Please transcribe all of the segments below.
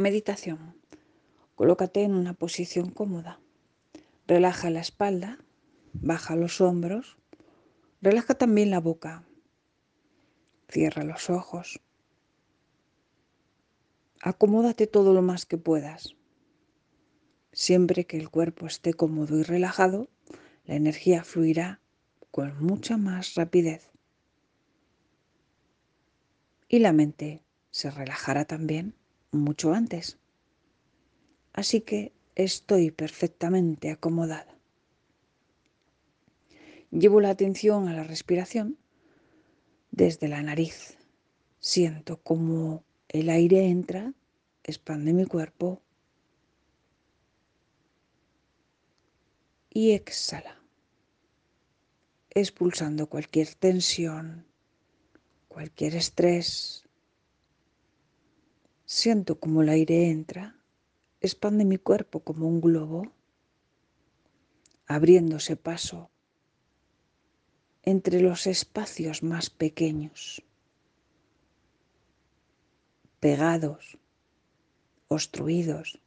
Meditación. Colócate en una posición cómoda. Relaja la espalda, baja los hombros, relaja también la boca. Cierra los ojos. Acomódate todo lo más que puedas. Siempre que el cuerpo esté cómodo y relajado, la energía fluirá con mucha más rapidez. Y la mente se relajará también mucho antes. Así que estoy perfectamente acomodada. Llevo la atención a la respiración desde la nariz. Siento como el aire entra, expande mi cuerpo y exhala, expulsando cualquier tensión, cualquier estrés. Siento como el aire entra, expande mi cuerpo como un globo, abriéndose paso entre los espacios más pequeños, pegados, obstruidos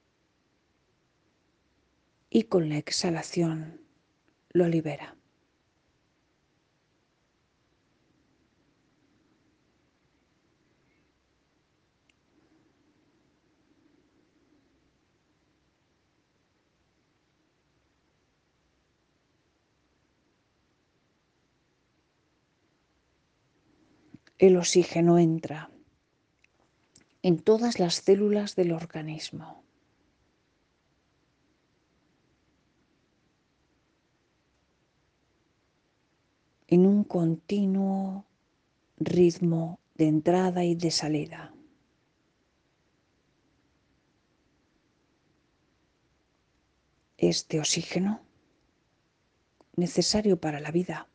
y con la exhalación lo libera. El oxígeno entra en todas las células del organismo. en un continuo ritmo de entrada y de salida. Este oxígeno, necesario para la vida,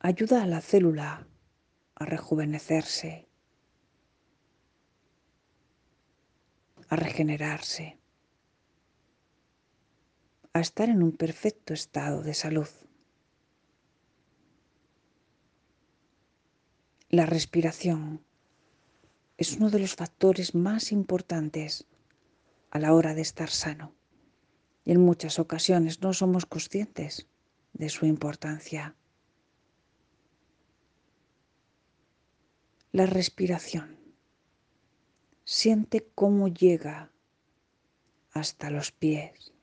ayuda a la célula a rejuvenecerse, a regenerarse, a estar en un perfecto estado de salud. La respiración es uno de los factores más importantes a la hora de estar sano y en muchas ocasiones no somos conscientes de su importancia. La respiración. Siente cómo llega hasta los pies,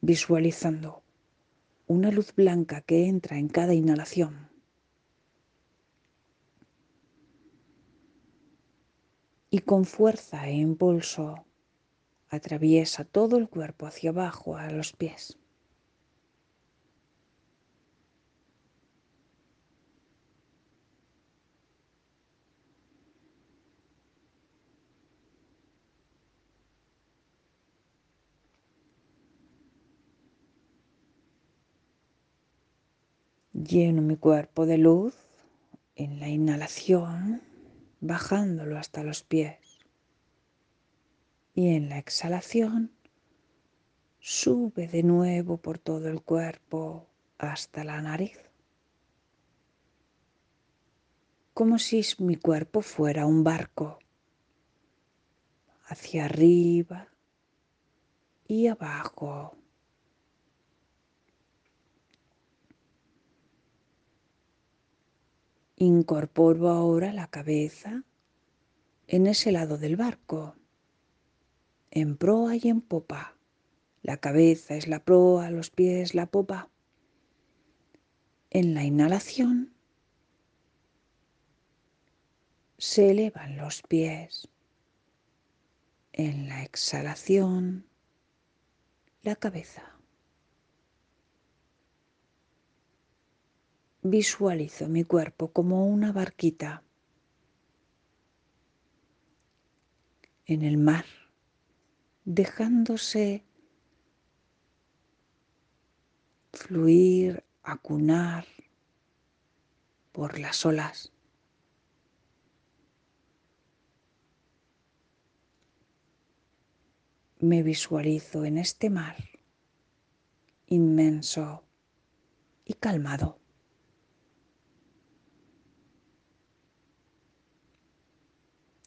visualizando una luz blanca que entra en cada inhalación. Y con fuerza e impulso atraviesa todo el cuerpo hacia abajo a los pies. Lleno mi cuerpo de luz en la inhalación, bajándolo hasta los pies. Y en la exhalación, sube de nuevo por todo el cuerpo hasta la nariz. Como si mi cuerpo fuera un barco, hacia arriba y abajo. Incorporo ahora la cabeza en ese lado del barco, en proa y en popa. La cabeza es la proa, los pies la popa. En la inhalación se elevan los pies. En la exhalación, la cabeza. Visualizo mi cuerpo como una barquita en el mar, dejándose fluir, acunar por las olas. Me visualizo en este mar inmenso y calmado.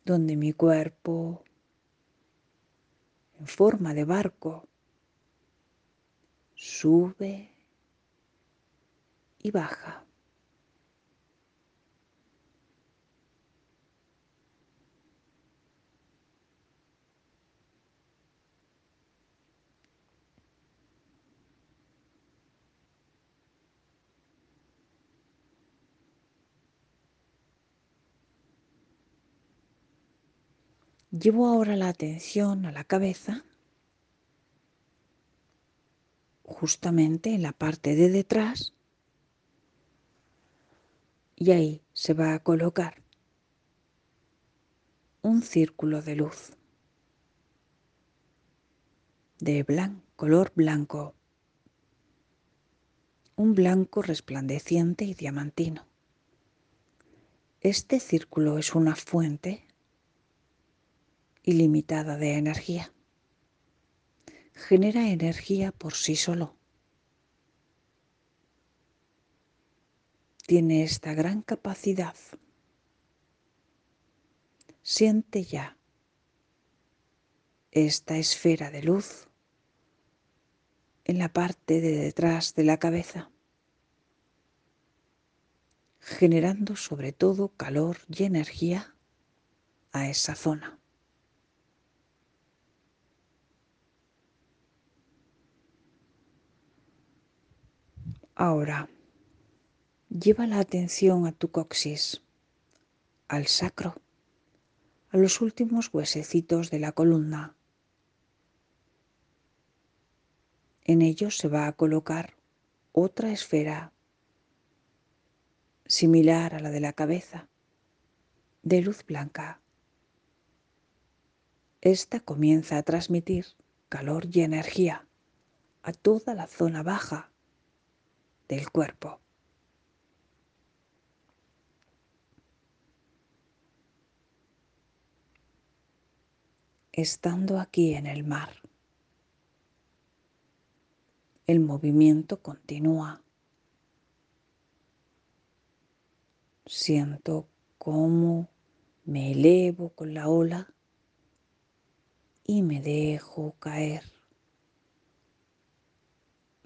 Donde mi cuerpo, en forma de barco, sube y baja. Llevo ahora la atención a la cabeza, justamente en la parte de detrás, y ahí se va a colocar un círculo de luz de color blanco, un blanco resplandeciente y diamantino. Este círculo es una fuente ilimitada de energía. Genera energía por sí solo. Tiene esta gran capacidad. Siente ya esta esfera de luz en la parte de detrás de la cabeza, generando sobre todo calor y energía a esa zona. Ahora, lleva la atención a tu coxis, al sacro, a los últimos huesecitos de la columna. En ellos se va a colocar otra esfera similar a la de la cabeza, de luz blanca. Esta comienza a transmitir calor y energía a toda la zona baja del cuerpo. Estando aquí en el mar, el movimiento continúa. Siento cómo me elevo con la ola y me dejo caer.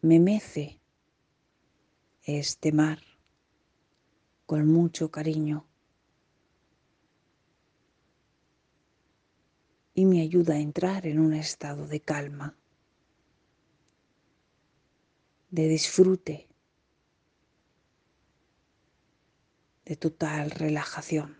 Me mece este mar con mucho cariño y me ayuda a entrar en un estado de calma, de disfrute, de total relajación.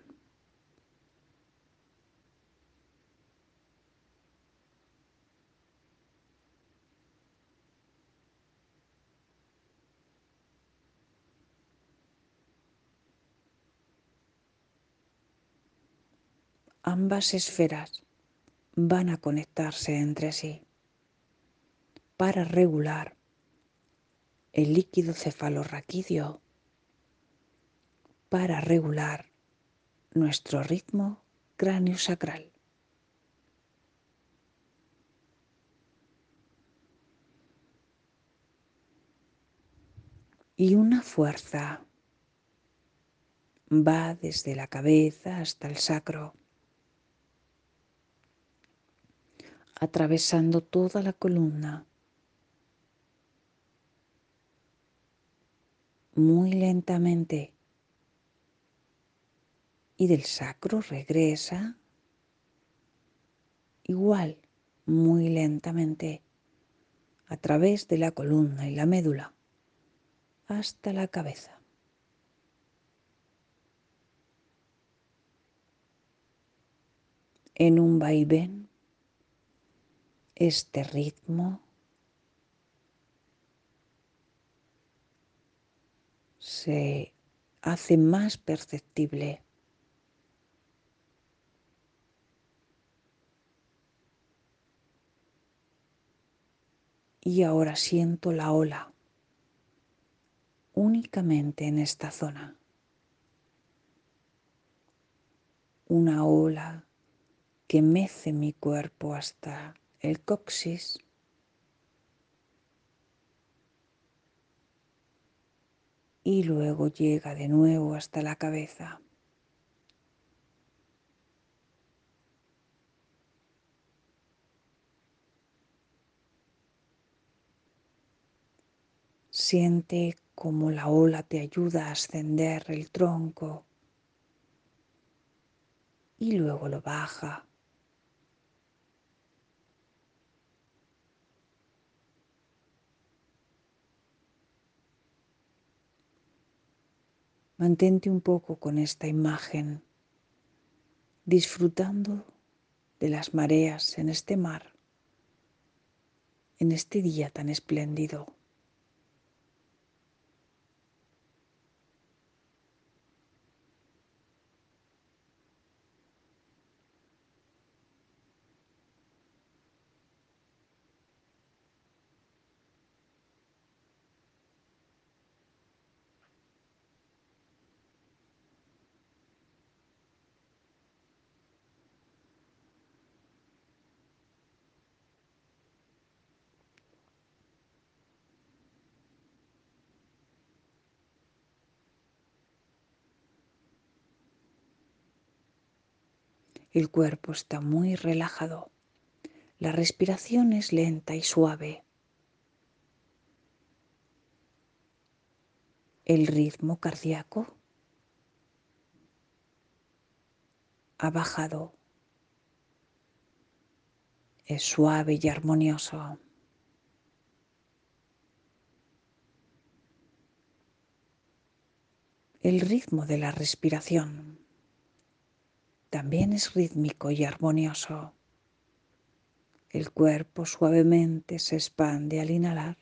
Ambas esferas van a conectarse entre sí para regular el líquido cefalorraquídeo, para regular nuestro ritmo cráneo sacral. Y una fuerza va desde la cabeza hasta el sacro atravesando toda la columna. Muy lentamente. Y del sacro regresa igual, muy lentamente, a través de la columna y la médula hasta la cabeza. En un vaivén este ritmo se hace más perceptible. Y ahora siento la ola únicamente en esta zona. Una ola que mece mi cuerpo hasta el coxis, y luego llega de nuevo hasta la cabeza. Siente cómo la ola te ayuda a ascender el tronco y luego lo baja. Mantente un poco con esta imagen, disfrutando de las mareas en este mar, en este día tan espléndido. El cuerpo está muy relajado. La respiración es lenta y suave. El ritmo cardíaco ha bajado. Es suave y armonioso. El ritmo de la respiración también es rítmico y armonioso. El cuerpo suavemente se expande al inhalar.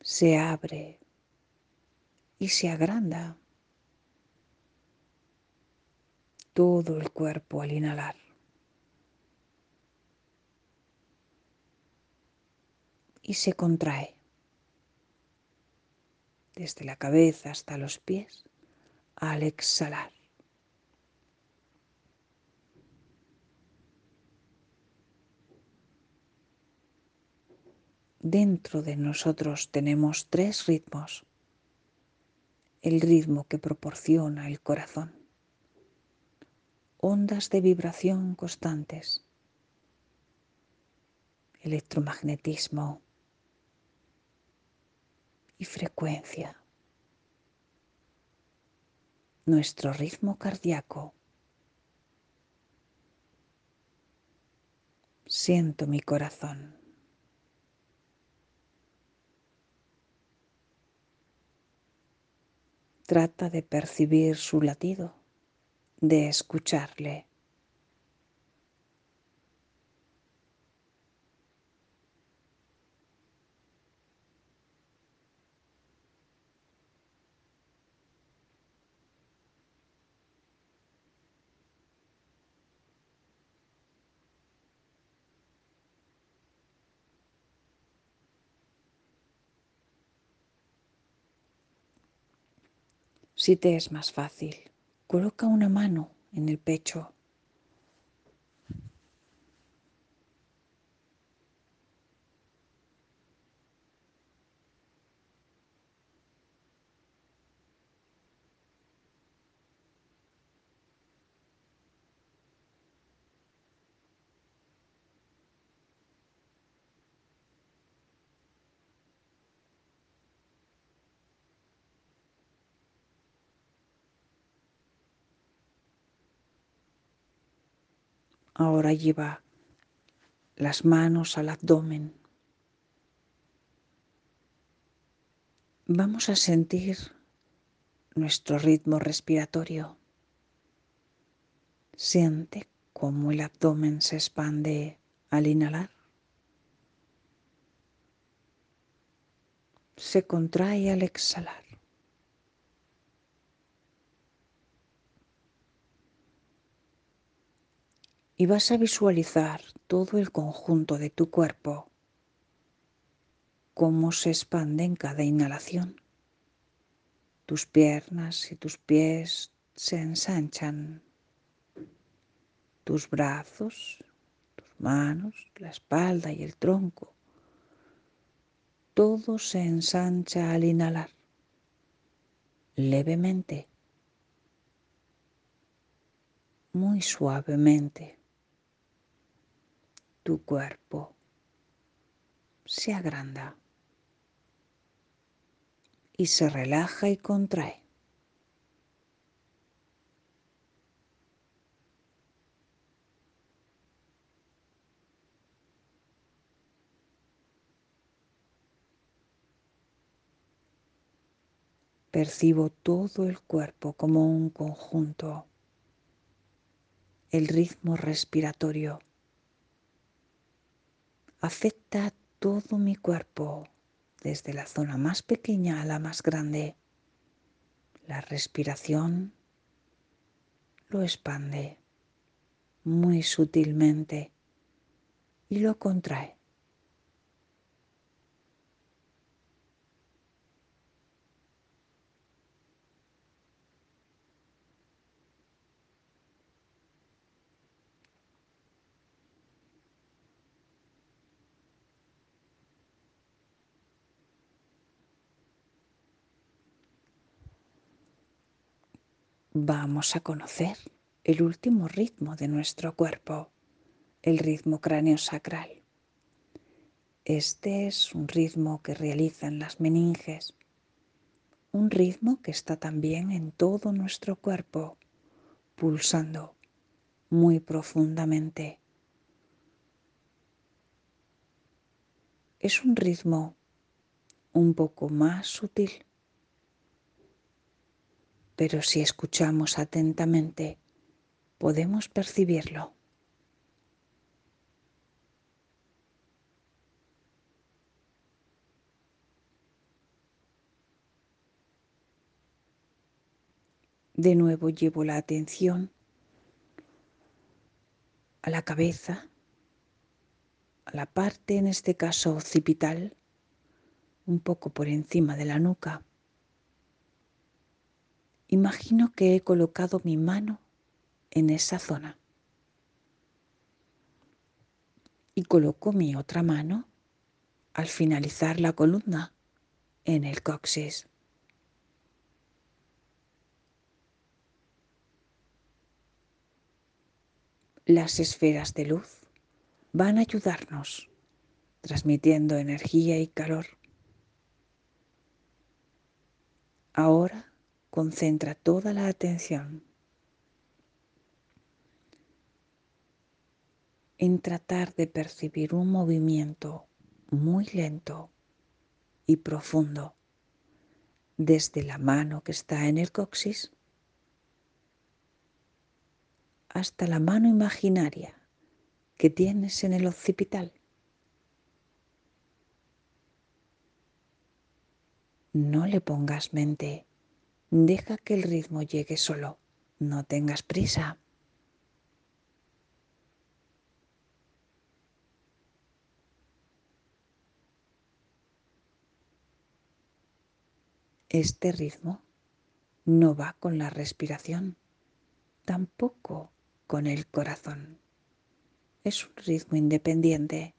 Se abre y se agranda todo el cuerpo al inhalar. Y se contrae desde la cabeza hasta los pies al exhalar. Dentro de nosotros tenemos tres ritmos. El ritmo que proporciona el corazón. Ondas de vibración constantes. Electromagnetismo y frecuencia nuestro ritmo cardíaco. Siento mi corazón. Trata de percibir su latido, de escucharle. Si te es más fácil, coloca una mano en el pecho. Ahora lleva las manos al abdomen. Vamos a sentir nuestro ritmo respiratorio. Siente cómo el abdomen se expande al inhalar. Se contrae al exhalar. Y vas a visualizar todo el conjunto de tu cuerpo, cómo se expande en cada inhalación. Tus piernas y tus pies se ensanchan, tus brazos, tus manos, la espalda y el tronco. Todo se ensancha al inhalar, levemente, muy suavemente tu cuerpo se agranda y se relaja y contrae. Percibo todo el cuerpo como un conjunto, el ritmo respiratorio afecta todo mi cuerpo, desde la zona más pequeña a la más grande. La respiración lo expande muy sutilmente y lo contrae. Vamos a conocer el último ritmo de nuestro cuerpo, el ritmo cráneo sacral. Este es un ritmo que realizan las meninges, un ritmo que está también en todo nuestro cuerpo, pulsando muy profundamente. Es un ritmo un poco más sutil pero si escuchamos atentamente, podemos percibirlo. De nuevo llevo la atención a la cabeza, a la parte, en este caso occipital, un poco por encima de la nuca. Imagino que he colocado mi mano en esa zona. Y coloco mi otra mano al finalizar la columna en el coxis. Las esferas de luz van a ayudarnos transmitiendo energía y calor. Ahora Concentra toda la atención en tratar de percibir un movimiento muy lento y profundo desde la mano que está en el coxis hasta la mano imaginaria que tienes en el occipital. No le pongas mente Deja que el ritmo llegue solo. No tengas prisa. Este ritmo no va con la respiración, tampoco con el corazón. Es un ritmo independiente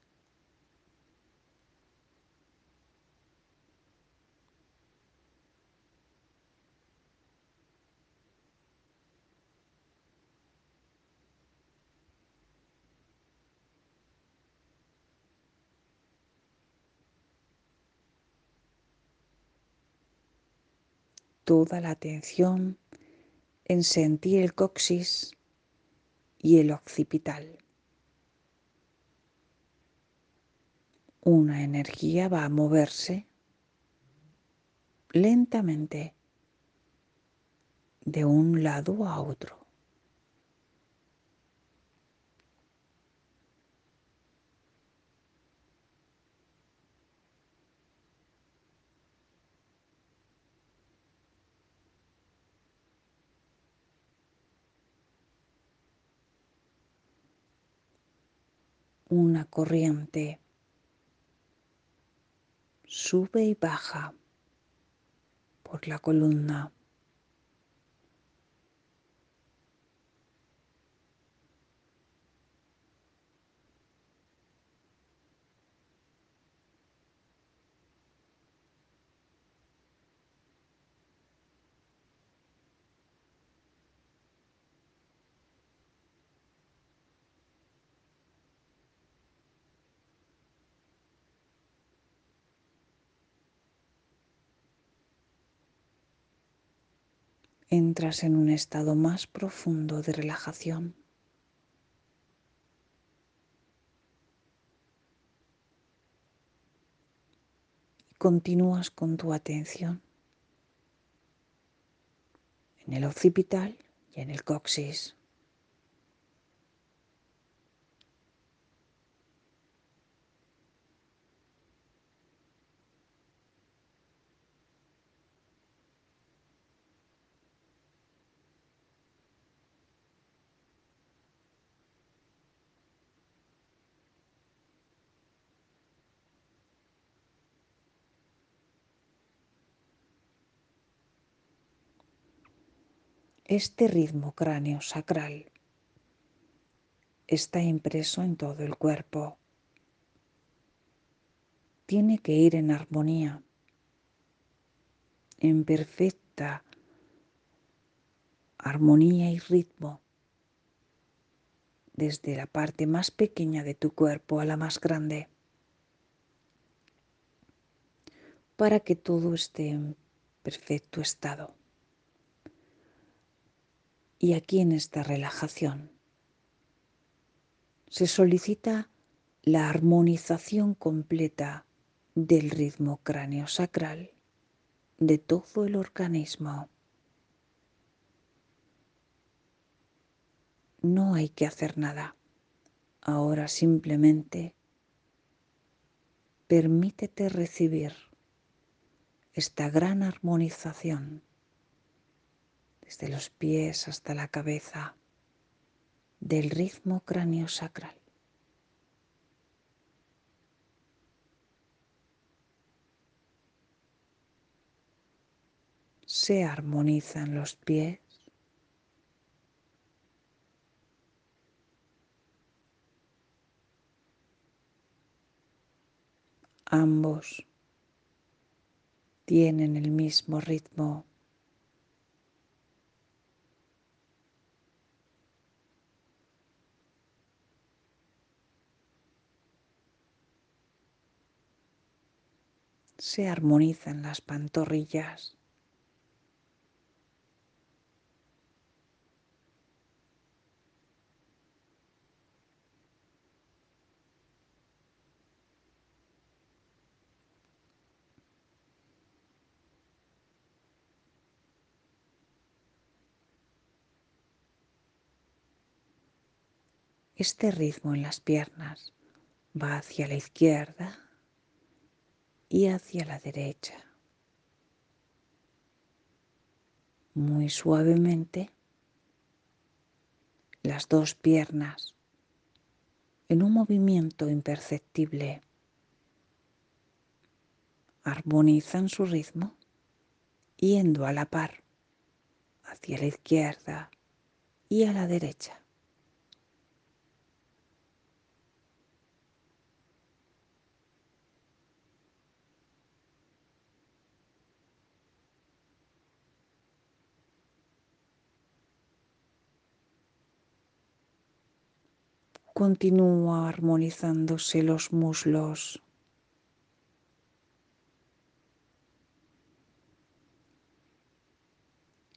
toda la atención en sentir el coxis y el occipital. Una energía va a moverse lentamente de un lado a otro. Una corriente. Sube y baja por la columna. Entras en un estado más profundo de relajación. Continúas con tu atención en el occipital y en el coxis. Este ritmo cráneo sacral está impreso en todo el cuerpo. Tiene que ir en armonía, en perfecta armonía y ritmo, desde la parte más pequeña de tu cuerpo a la más grande, para que todo esté en perfecto estado. Y aquí en esta relajación se solicita la armonización completa del ritmo cráneo sacral de todo el organismo. No hay que hacer nada. Ahora simplemente permítete recibir esta gran armonización desde los pies hasta la cabeza del ritmo cráneo sacral. Se armonizan los pies. Ambos tienen el mismo ritmo se armonizan las pantorrillas. Este ritmo en las piernas va hacia la izquierda y hacia la derecha. Muy suavemente, las dos piernas en un movimiento imperceptible armonizan su ritmo yendo a la par hacia la izquierda y a la derecha. Continúa armonizándose los muslos.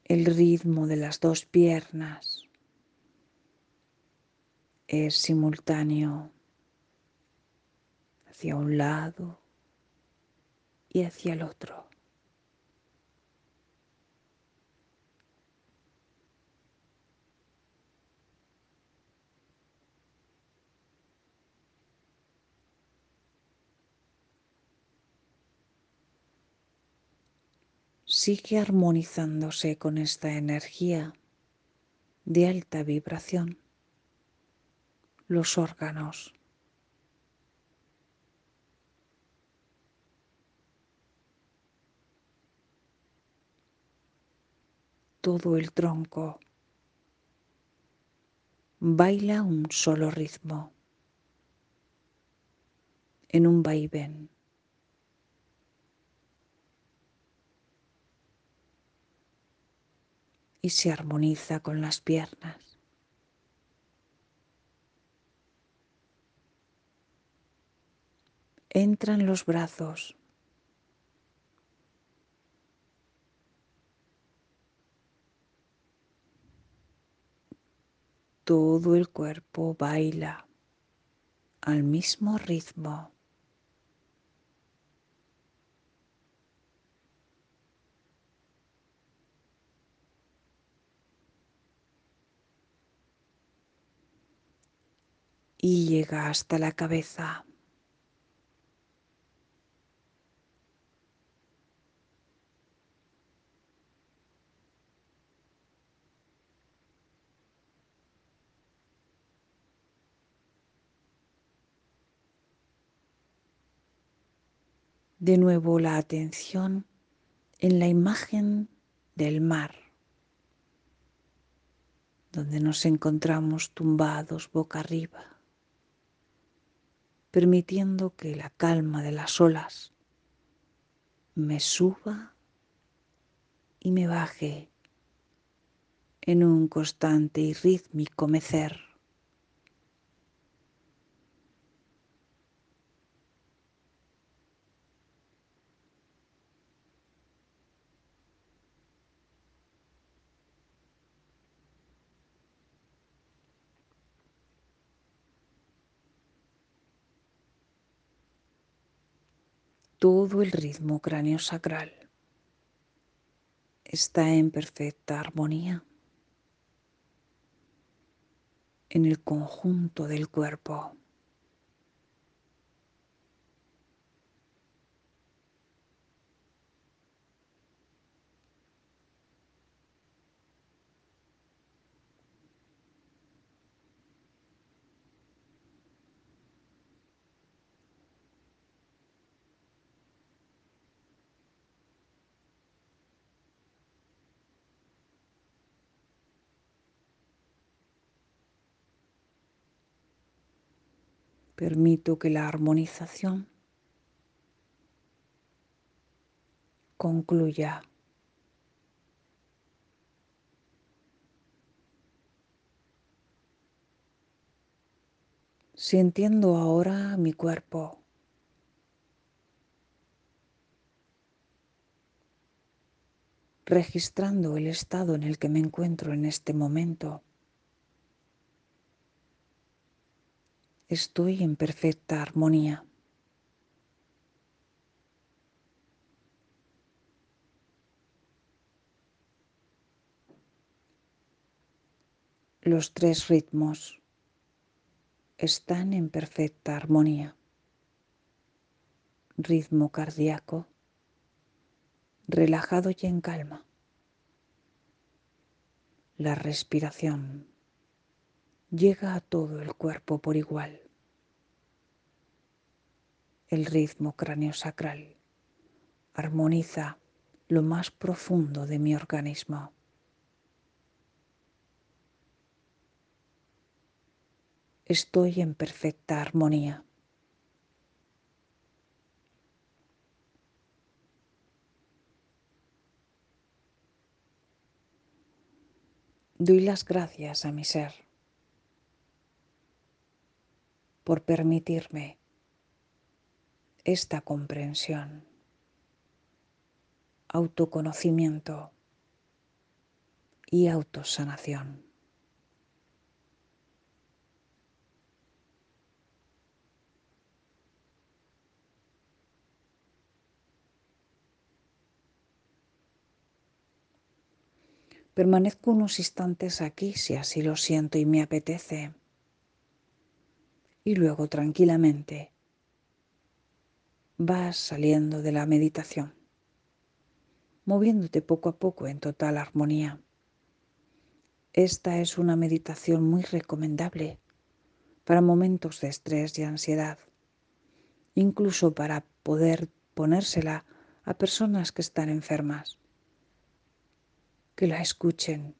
El ritmo de las dos piernas es simultáneo hacia un lado y hacia el otro. Sigue armonizándose con esta energía de alta vibración los órganos. Todo el tronco baila un solo ritmo en un vaivén. y se armoniza con las piernas. Entran los brazos. Todo el cuerpo baila al mismo ritmo. Y llega hasta la cabeza. De nuevo la atención en la imagen del mar, donde nos encontramos tumbados boca arriba permitiendo que la calma de las olas me suba y me baje en un constante y rítmico mecer. Todo el ritmo cráneo sacral está en perfecta armonía en el conjunto del cuerpo. Permito que la armonización concluya. Sintiendo ahora mi cuerpo. registrando el estado en el que me encuentro en este momento. Estoy en perfecta armonía. Los tres ritmos están en perfecta armonía. Ritmo cardíaco, relajado y en calma. La respiración llega a todo el cuerpo por igual. El ritmo cráneo-sacral armoniza lo más profundo de mi organismo. Estoy en perfecta armonía. Doy las gracias a mi ser por permitirme esta comprensión, autoconocimiento y autosanación. Permanezco unos instantes aquí si así lo siento y me apetece y luego tranquilamente vas saliendo de la meditación, moviéndote poco a poco en total armonía. Esta es una meditación muy recomendable para momentos de estrés y ansiedad, incluso para poder ponérsela a personas que están enfermas. Que la escuchen.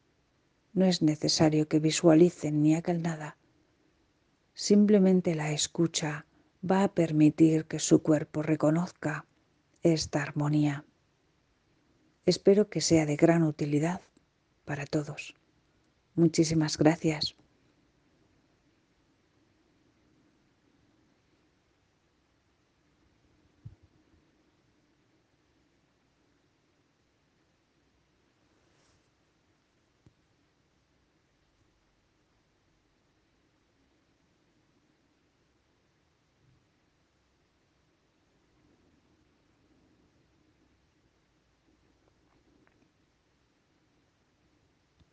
No es necesario que visualicen ni hagan nada Simplemente la escucha va a permitir que su cuerpo reconozca esta armonía. Espero que sea de gran utilidad para todos. Muchísimas gracias.